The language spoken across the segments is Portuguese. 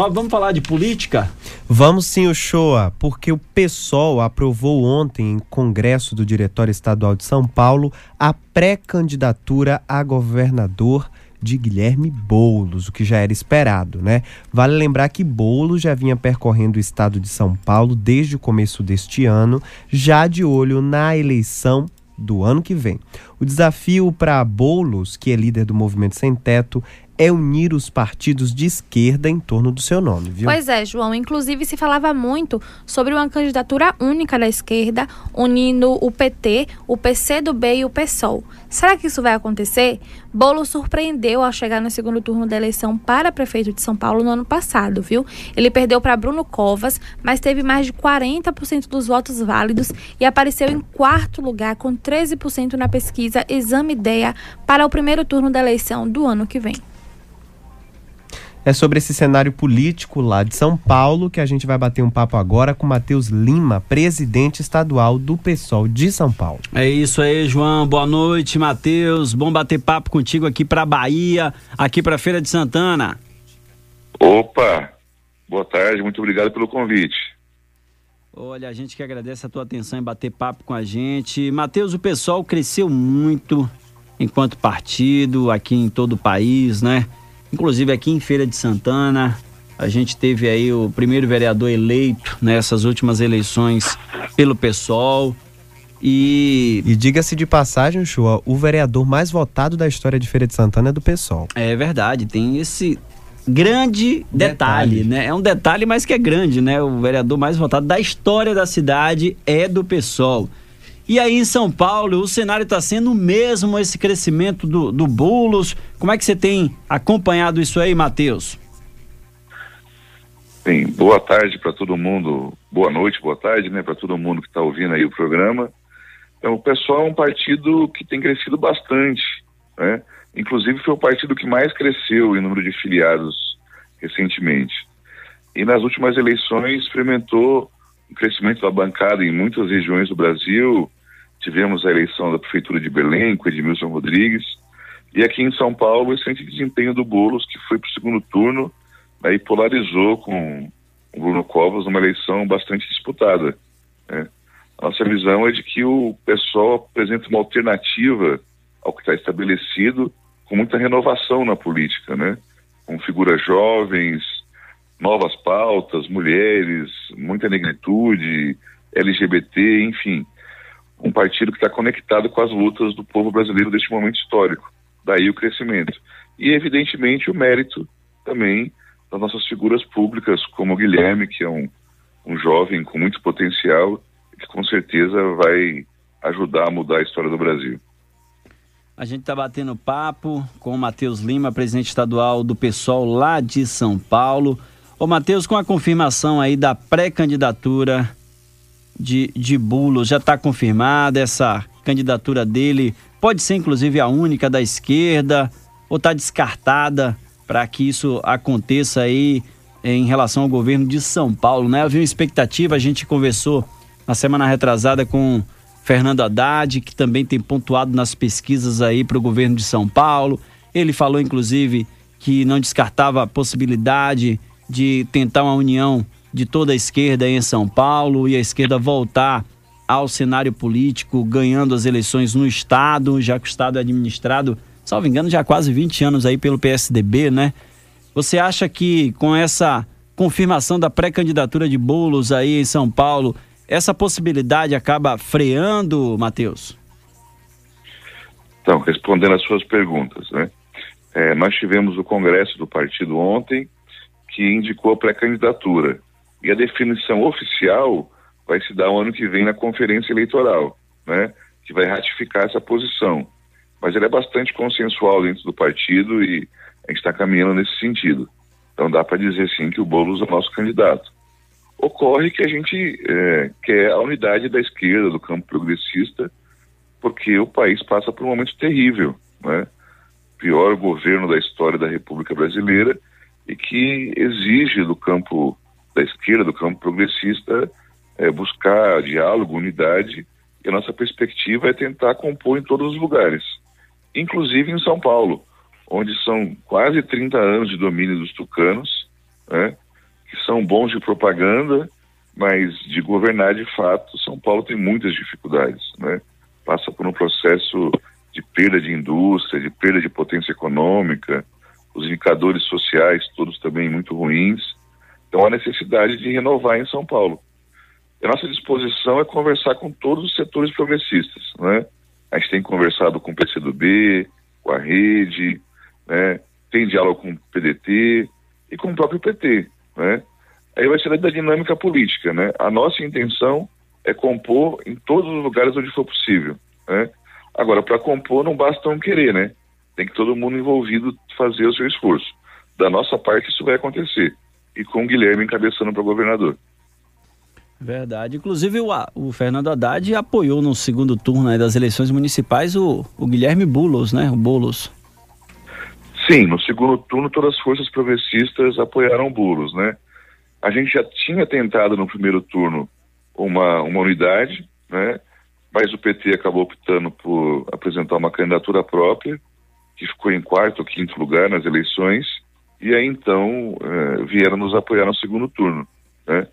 Vamos falar de política? Vamos sim, o Shoa, porque o PSOL aprovou ontem em Congresso do Diretório Estadual de São Paulo a pré-candidatura a governador de Guilherme Boulos, o que já era esperado, né? Vale lembrar que Boulos já vinha percorrendo o estado de São Paulo desde o começo deste ano, já de olho na eleição do ano que vem. O desafio para Boulos, que é líder do Movimento Sem Teto, é unir os partidos de esquerda em torno do seu nome, viu? Pois é, João. Inclusive se falava muito sobre uma candidatura única da esquerda, unindo o PT, o PCdoB e o PSOL. Será que isso vai acontecer? Bolo surpreendeu ao chegar no segundo turno da eleição para prefeito de São Paulo no ano passado, viu? Ele perdeu para Bruno Covas, mas teve mais de 40% dos votos válidos e apareceu em quarto lugar com 13% na pesquisa Exame Ideia para o primeiro turno da eleição do ano que vem. É sobre esse cenário político lá de São Paulo que a gente vai bater um papo agora com Matheus Lima, presidente estadual do PSOL de São Paulo. É isso aí, João. Boa noite, Matheus. Bom bater papo contigo aqui para Bahia, aqui para Feira de Santana. Opa, boa tarde, muito obrigado pelo convite. Olha, a gente que agradece a tua atenção em bater papo com a gente. Matheus, o pessoal cresceu muito enquanto partido aqui em todo o país, né? Inclusive aqui em Feira de Santana. A gente teve aí o primeiro vereador eleito nessas últimas eleições pelo PSOL. E, e diga-se de passagem, Chua, o vereador mais votado da história de Feira de Santana é do PSOL. É verdade, tem esse grande detalhe, detalhe, né? É um detalhe, mas que é grande, né? O vereador mais votado da história da cidade é do PSOL. E aí em São Paulo, o cenário está sendo o mesmo, esse crescimento do, do Bulos. Como é que você tem acompanhado isso aí, Matheus? Bem, boa tarde para todo mundo, boa noite, boa tarde, né, para todo mundo que está ouvindo aí o programa. Então, o pessoal é um partido que tem crescido bastante, né? Inclusive foi o partido que mais cresceu em número de filiados recentemente. E nas últimas eleições experimentou um crescimento da bancada em muitas regiões do Brasil, tivemos a eleição da Prefeitura de Belém com Edmilson Rodrigues, e aqui em São Paulo, o excelente desempenho do Boulos, que foi para o segundo turno né, e polarizou com o Bruno Covas numa eleição bastante disputada. Né. Nossa visão é de que o pessoal apresenta uma alternativa ao que está estabelecido, com muita renovação na política, né? com figuras jovens, novas pautas, mulheres, muita negritude, LGBT, enfim um partido que está conectado com as lutas do povo brasileiro deste momento histórico. Daí o crescimento. E, evidentemente, o mérito também das nossas figuras públicas, como o Guilherme, que é um, um jovem com muito potencial, que com certeza vai ajudar a mudar a história do Brasil. A gente está batendo papo com o Matheus Lima, presidente estadual do PSOL lá de São Paulo. Ô, Matheus, com a confirmação aí da pré-candidatura de, de Bulo já está confirmada essa candidatura dele? Pode ser inclusive a única da esquerda ou está descartada para que isso aconteça aí em relação ao governo de São Paulo, né? Havia uma expectativa, a gente conversou na semana retrasada com Fernando Haddad, que também tem pontuado nas pesquisas aí para o governo de São Paulo. Ele falou, inclusive, que não descartava a possibilidade de tentar uma união de toda a esquerda em São Paulo e a esquerda voltar ao cenário político, ganhando as eleições no Estado, já que o Estado é administrado, salvo engano, já há quase 20 anos aí pelo PSDB, né? Você acha que com essa confirmação da pré-candidatura de Bolos aí em São Paulo, essa possibilidade acaba freando, Matheus? Então, respondendo às suas perguntas, né? É, nós tivemos o congresso do partido ontem que indicou a pré-candidatura. E a definição oficial vai se dar o ano que vem na conferência eleitoral, né? Que vai ratificar essa posição. Mas ela é bastante consensual dentro do partido e a gente está caminhando nesse sentido. Então dá para dizer sim que o Boulos é o nosso candidato. Ocorre que a gente é, quer a unidade da esquerda, do campo progressista, porque o país passa por um momento terrível, né? Pior governo da história da República Brasileira e que exige do campo da esquerda, do campo progressista, é, buscar diálogo, unidade, e a nossa perspectiva é tentar compor em todos os lugares, inclusive em São Paulo, onde são quase 30 anos de domínio dos tucanos, né? são bons de propaganda, mas de governar de fato, São Paulo tem muitas dificuldades, né? Passa por um processo de perda de indústria, de perda de potência econômica, os indicadores sociais todos também muito ruins. Então há necessidade de renovar em São Paulo. E a nossa disposição é conversar com todos os setores progressistas, né? A gente tem conversado com o PCdoB, com a rede, né? Tem diálogo com o PDT e com o próprio PT, né? Aí vai ser da dinâmica política, né? A nossa intenção é compor em todos os lugares onde for possível, né? Agora, para compor não basta um querer, né? Tem que todo mundo envolvido fazer o seu esforço. Da nossa parte isso vai acontecer. E com o Guilherme encabeçando para governador. Verdade. Inclusive, o, o, Fernando Haddad apoiou no segundo turno das eleições municipais o, o Guilherme Boulos, né? O Boulos. Sim, no segundo turno todas as forças progressistas apoiaram Boulos, né? A gente já tinha tentado no primeiro turno uma, uma unidade, né? Mas o PT acabou optando por apresentar uma candidatura própria, que ficou em quarto ou quinto lugar nas eleições, e aí então eh, vieram nos apoiar no segundo turno, né?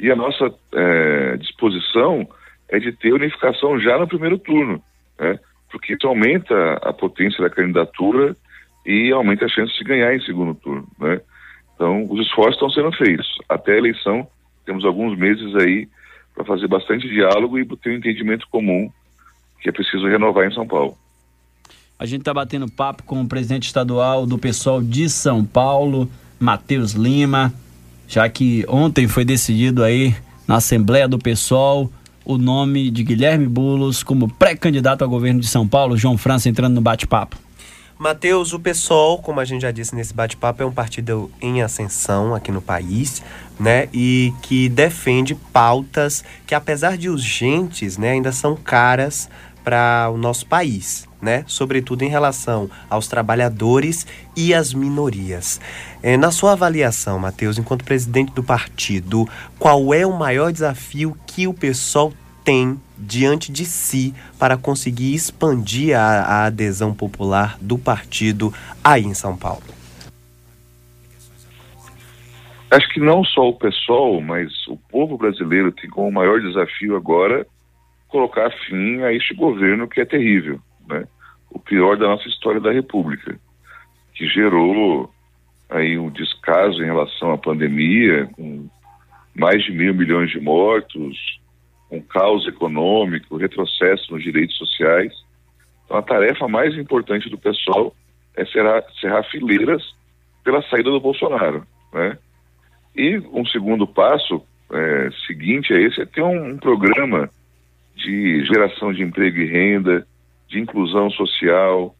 E a nossa é, disposição é de ter unificação já no primeiro turno, né? porque isso aumenta a potência da candidatura e aumenta a chance de ganhar em segundo turno. Né? Então, os esforços estão sendo feitos. Até a eleição, temos alguns meses aí para fazer bastante diálogo e ter um entendimento comum que é preciso renovar em São Paulo. A gente está batendo papo com o presidente estadual do pessoal de São Paulo, Matheus Lima já que ontem foi decidido aí na Assembleia do PSOL o nome de Guilherme Boulos como pré-candidato ao governo de São Paulo. João França entrando no bate-papo. Matheus, o PSOL, como a gente já disse nesse bate-papo, é um partido em ascensão aqui no país, né? E que defende pautas que, apesar de urgentes, né, ainda são caras para o nosso país né? Sobretudo em relação aos trabalhadores e às minorias. É, na sua avaliação, Matheus, enquanto presidente do partido, qual é o maior desafio que o pessoal tem diante de si para conseguir expandir a, a adesão popular do partido aí em São Paulo? Acho que não só o pessoal, mas o povo brasileiro tem como maior desafio agora colocar fim a este governo que é terrível né? o pior da nossa história da República, que gerou aí um descaso em relação à pandemia, com mais de mil milhões de mortos, um caos econômico, retrocesso nos direitos sociais. Então, a tarefa mais importante do pessoal é cerrar, cerrar fileiras pela saída do Bolsonaro, né? E um segundo passo é, seguinte a esse é ter um, um programa de geração de emprego e renda, de inclusão social,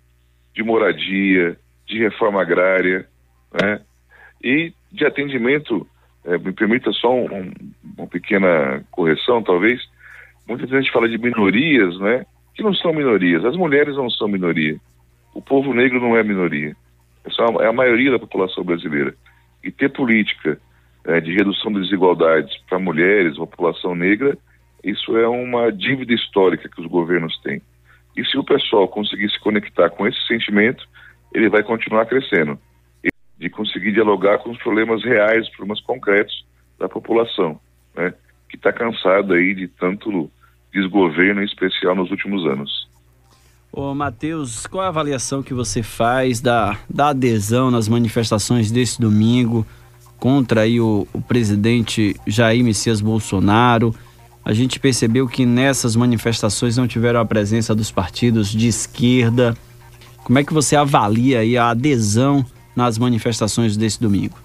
de moradia, de reforma agrária, né? E de atendimento, é, me permita só um, uma pequena correção, talvez. Muitas vezes a gente fala de minorias, né? Que não são minorias. As mulheres não são minoria. O povo negro não é minoria. É, é a maioria da população brasileira. E ter política é, de redução de desigualdades para mulheres, população negra, isso é uma dívida histórica que os governos têm. E se o pessoal conseguir se conectar com esse sentimento, ele vai continuar crescendo. De conseguir dialogar com os problemas reais, os problemas concretos da população, né? Que está cansada aí de tanto desgoverno, em especial nos últimos anos. Ô Matheus, qual a avaliação que você faz da, da adesão nas manifestações desse domingo contra aí o, o presidente Jair Messias Bolsonaro? A gente percebeu que nessas manifestações não tiveram a presença dos partidos de esquerda. Como é que você avalia aí a adesão nas manifestações desse domingo?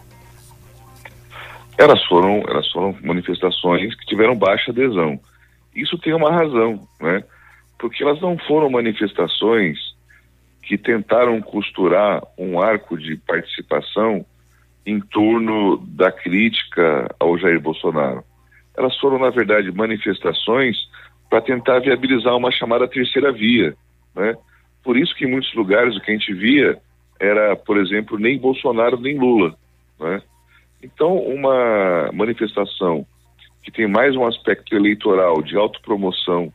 Elas foram, elas foram manifestações que tiveram baixa adesão. Isso tem uma razão, né? Porque elas não foram manifestações que tentaram costurar um arco de participação em torno da crítica ao Jair Bolsonaro elas foram, na verdade, manifestações para tentar viabilizar uma chamada terceira via. Né? Por isso que em muitos lugares o que a gente via era, por exemplo, nem Bolsonaro nem Lula. Né? Então, uma manifestação que tem mais um aspecto eleitoral de autopromoção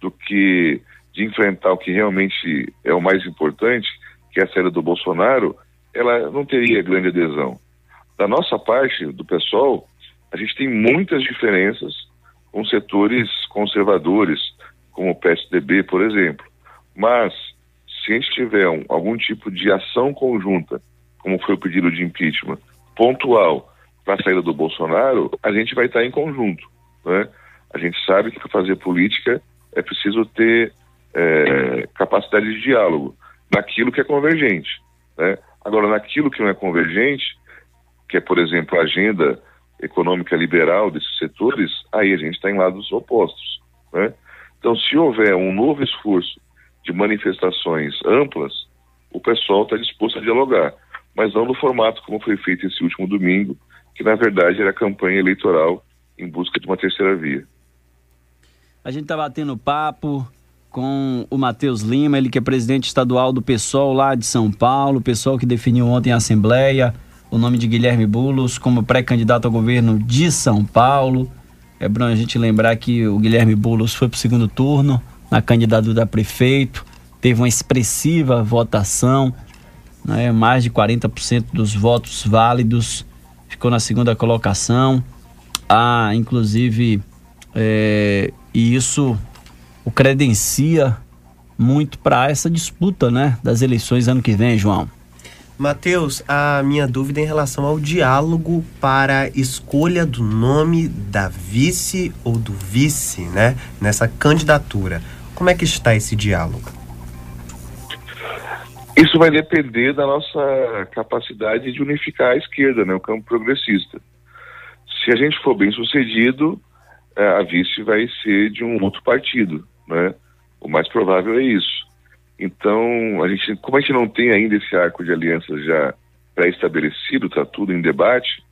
do que de enfrentar o que realmente é o mais importante, que é a saída do Bolsonaro, ela não teria grande adesão. Da nossa parte, do pessoal, a gente tem muitas diferenças com setores conservadores, como o PSDB, por exemplo. Mas, se a gente tiver um, algum tipo de ação conjunta, como foi o pedido de impeachment, pontual, para a saída do Bolsonaro, a gente vai estar em conjunto. Né? A gente sabe que para fazer política é preciso ter é, capacidade de diálogo naquilo que é convergente. Né? Agora, naquilo que não é convergente, que é, por exemplo, a agenda econômica liberal desses setores, aí a gente está em lados opostos. Né? Então, se houver um novo esforço de manifestações amplas, o pessoal está disposto a dialogar, mas não no formato como foi feito esse último domingo, que na verdade era campanha eleitoral em busca de uma terceira via. A gente está batendo papo com o Matheus Lima, ele que é presidente estadual do PSOL lá de São Paulo, o pessoal que definiu ontem a Assembleia o nome de Guilherme Boulos como pré-candidato ao governo de São Paulo. É bom a gente lembrar que o Guilherme Boulos foi para o segundo turno na candidatura a prefeito, teve uma expressiva votação, né, mais de 40% dos votos válidos, ficou na segunda colocação. Ah, inclusive, é, e isso o credencia muito para essa disputa né, das eleições ano que vem, João. Matheus, a minha dúvida em relação ao diálogo para escolha do nome da vice ou do vice, né, nessa candidatura. Como é que está esse diálogo? Isso vai depender da nossa capacidade de unificar a esquerda, né, o campo progressista. Se a gente for bem sucedido, é, a vice vai ser de um outro partido, né? O mais provável é isso. Então, a gente, como a gente não tem ainda esse arco de alianças já pré-estabelecido, está tudo em debate,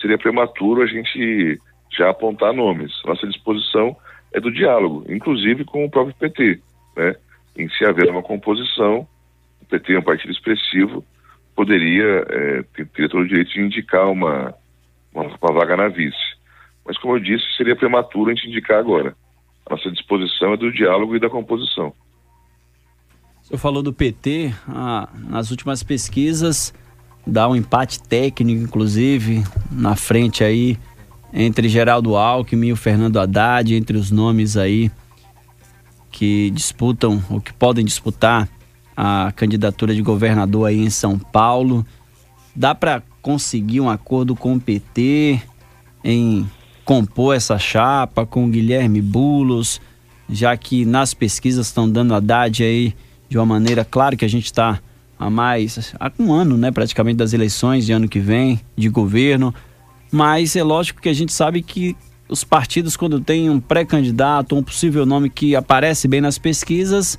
seria prematuro a gente já apontar nomes. Nossa disposição é do diálogo, inclusive com o próprio PT, né? Em se haver uma composição, o PT é um partido expressivo, poderia é, ter, todo o direito de indicar uma, uma, uma vaga na vice. Mas, como eu disse, seria prematuro a gente indicar agora. Nossa disposição é do diálogo e da composição. O senhor falou do PT, ah, nas últimas pesquisas dá um empate técnico, inclusive, na frente aí entre Geraldo Alckmin e o Fernando Haddad, entre os nomes aí que disputam ou que podem disputar a candidatura de governador aí em São Paulo. Dá para conseguir um acordo com o PT em compor essa chapa com o Guilherme Bulos, já que nas pesquisas estão dando Haddad aí de uma maneira, claro que a gente está há mais, há um ano, né, praticamente das eleições de ano que vem, de governo, mas é lógico que a gente sabe que os partidos, quando tem um pré-candidato, um possível nome que aparece bem nas pesquisas,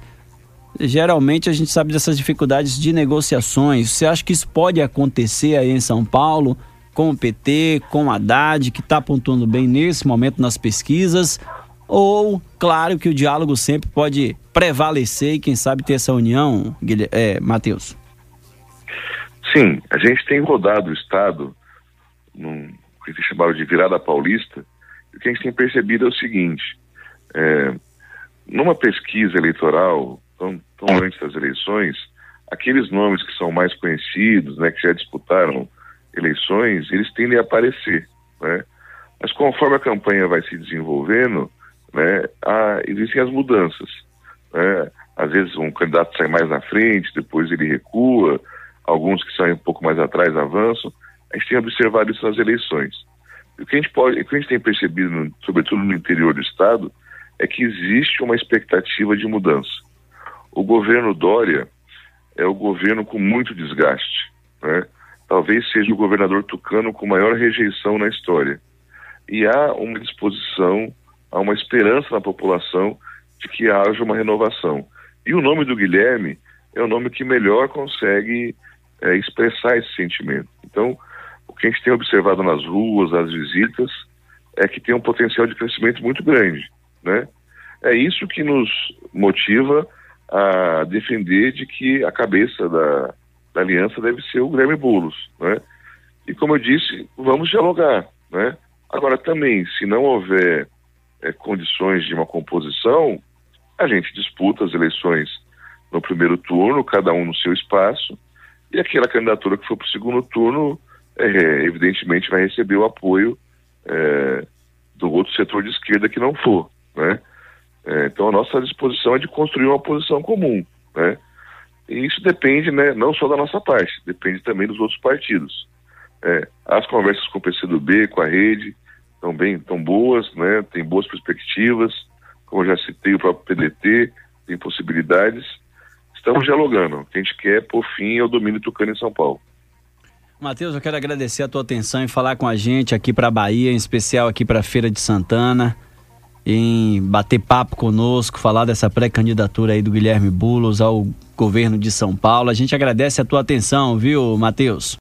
geralmente a gente sabe dessas dificuldades de negociações. Você acha que isso pode acontecer aí em São Paulo, com o PT, com a Haddad, que está pontuando bem nesse momento nas pesquisas? Ou, claro que o diálogo sempre pode prevalecer e quem sabe ter essa união, é, Matheus? Sim, a gente tem rodado o Estado num que se chamaram de virada paulista, e o que a gente tem percebido é o seguinte, é, numa pesquisa eleitoral, tão, tão antes das eleições, aqueles nomes que são mais conhecidos, né, que já disputaram eleições, eles tendem a aparecer, né? Mas conforme a campanha vai se desenvolvendo, né, há, existem as mudanças. Né? Às vezes um candidato sai mais na frente, depois ele recua, alguns que saem um pouco mais atrás avançam. A gente tem observado isso nas eleições. o que a gente, pode, o que a gente tem percebido, sobretudo no interior do Estado, é que existe uma expectativa de mudança. O governo Dória é o governo com muito desgaste. Né? Talvez seja o governador tucano com maior rejeição na história. E há uma disposição há uma esperança na população de que haja uma renovação. E o nome do Guilherme é o nome que melhor consegue é, expressar esse sentimento. Então, o que a gente tem observado nas ruas, nas visitas, é que tem um potencial de crescimento muito grande, né? É isso que nos motiva a defender de que a cabeça da, da aliança deve ser o Guilherme Boulos, né? E como eu disse, vamos dialogar, né? Agora também, se não houver é, condições de uma composição, a gente disputa as eleições no primeiro turno, cada um no seu espaço, e aquela candidatura que for para o segundo turno é, evidentemente vai receber o apoio é, do outro setor de esquerda que não for, né? É, então a nossa disposição é de construir uma posição comum, né? E isso depende, né, não só da nossa parte, depende também dos outros partidos. É, as conversas com o PCdoB, com a rede, bem, estão boas, né? Tem boas perspectivas. Como já citei, o próprio PDT tem possibilidades. Estamos dialogando. O que a gente quer por fim ao domínio tucano em São Paulo. Matheus, eu quero agradecer a tua atenção em falar com a gente aqui para a Bahia, em especial aqui para a Feira de Santana, em bater papo conosco, falar dessa pré-candidatura aí do Guilherme Bulos ao governo de São Paulo. A gente agradece a tua atenção, viu, Matheus?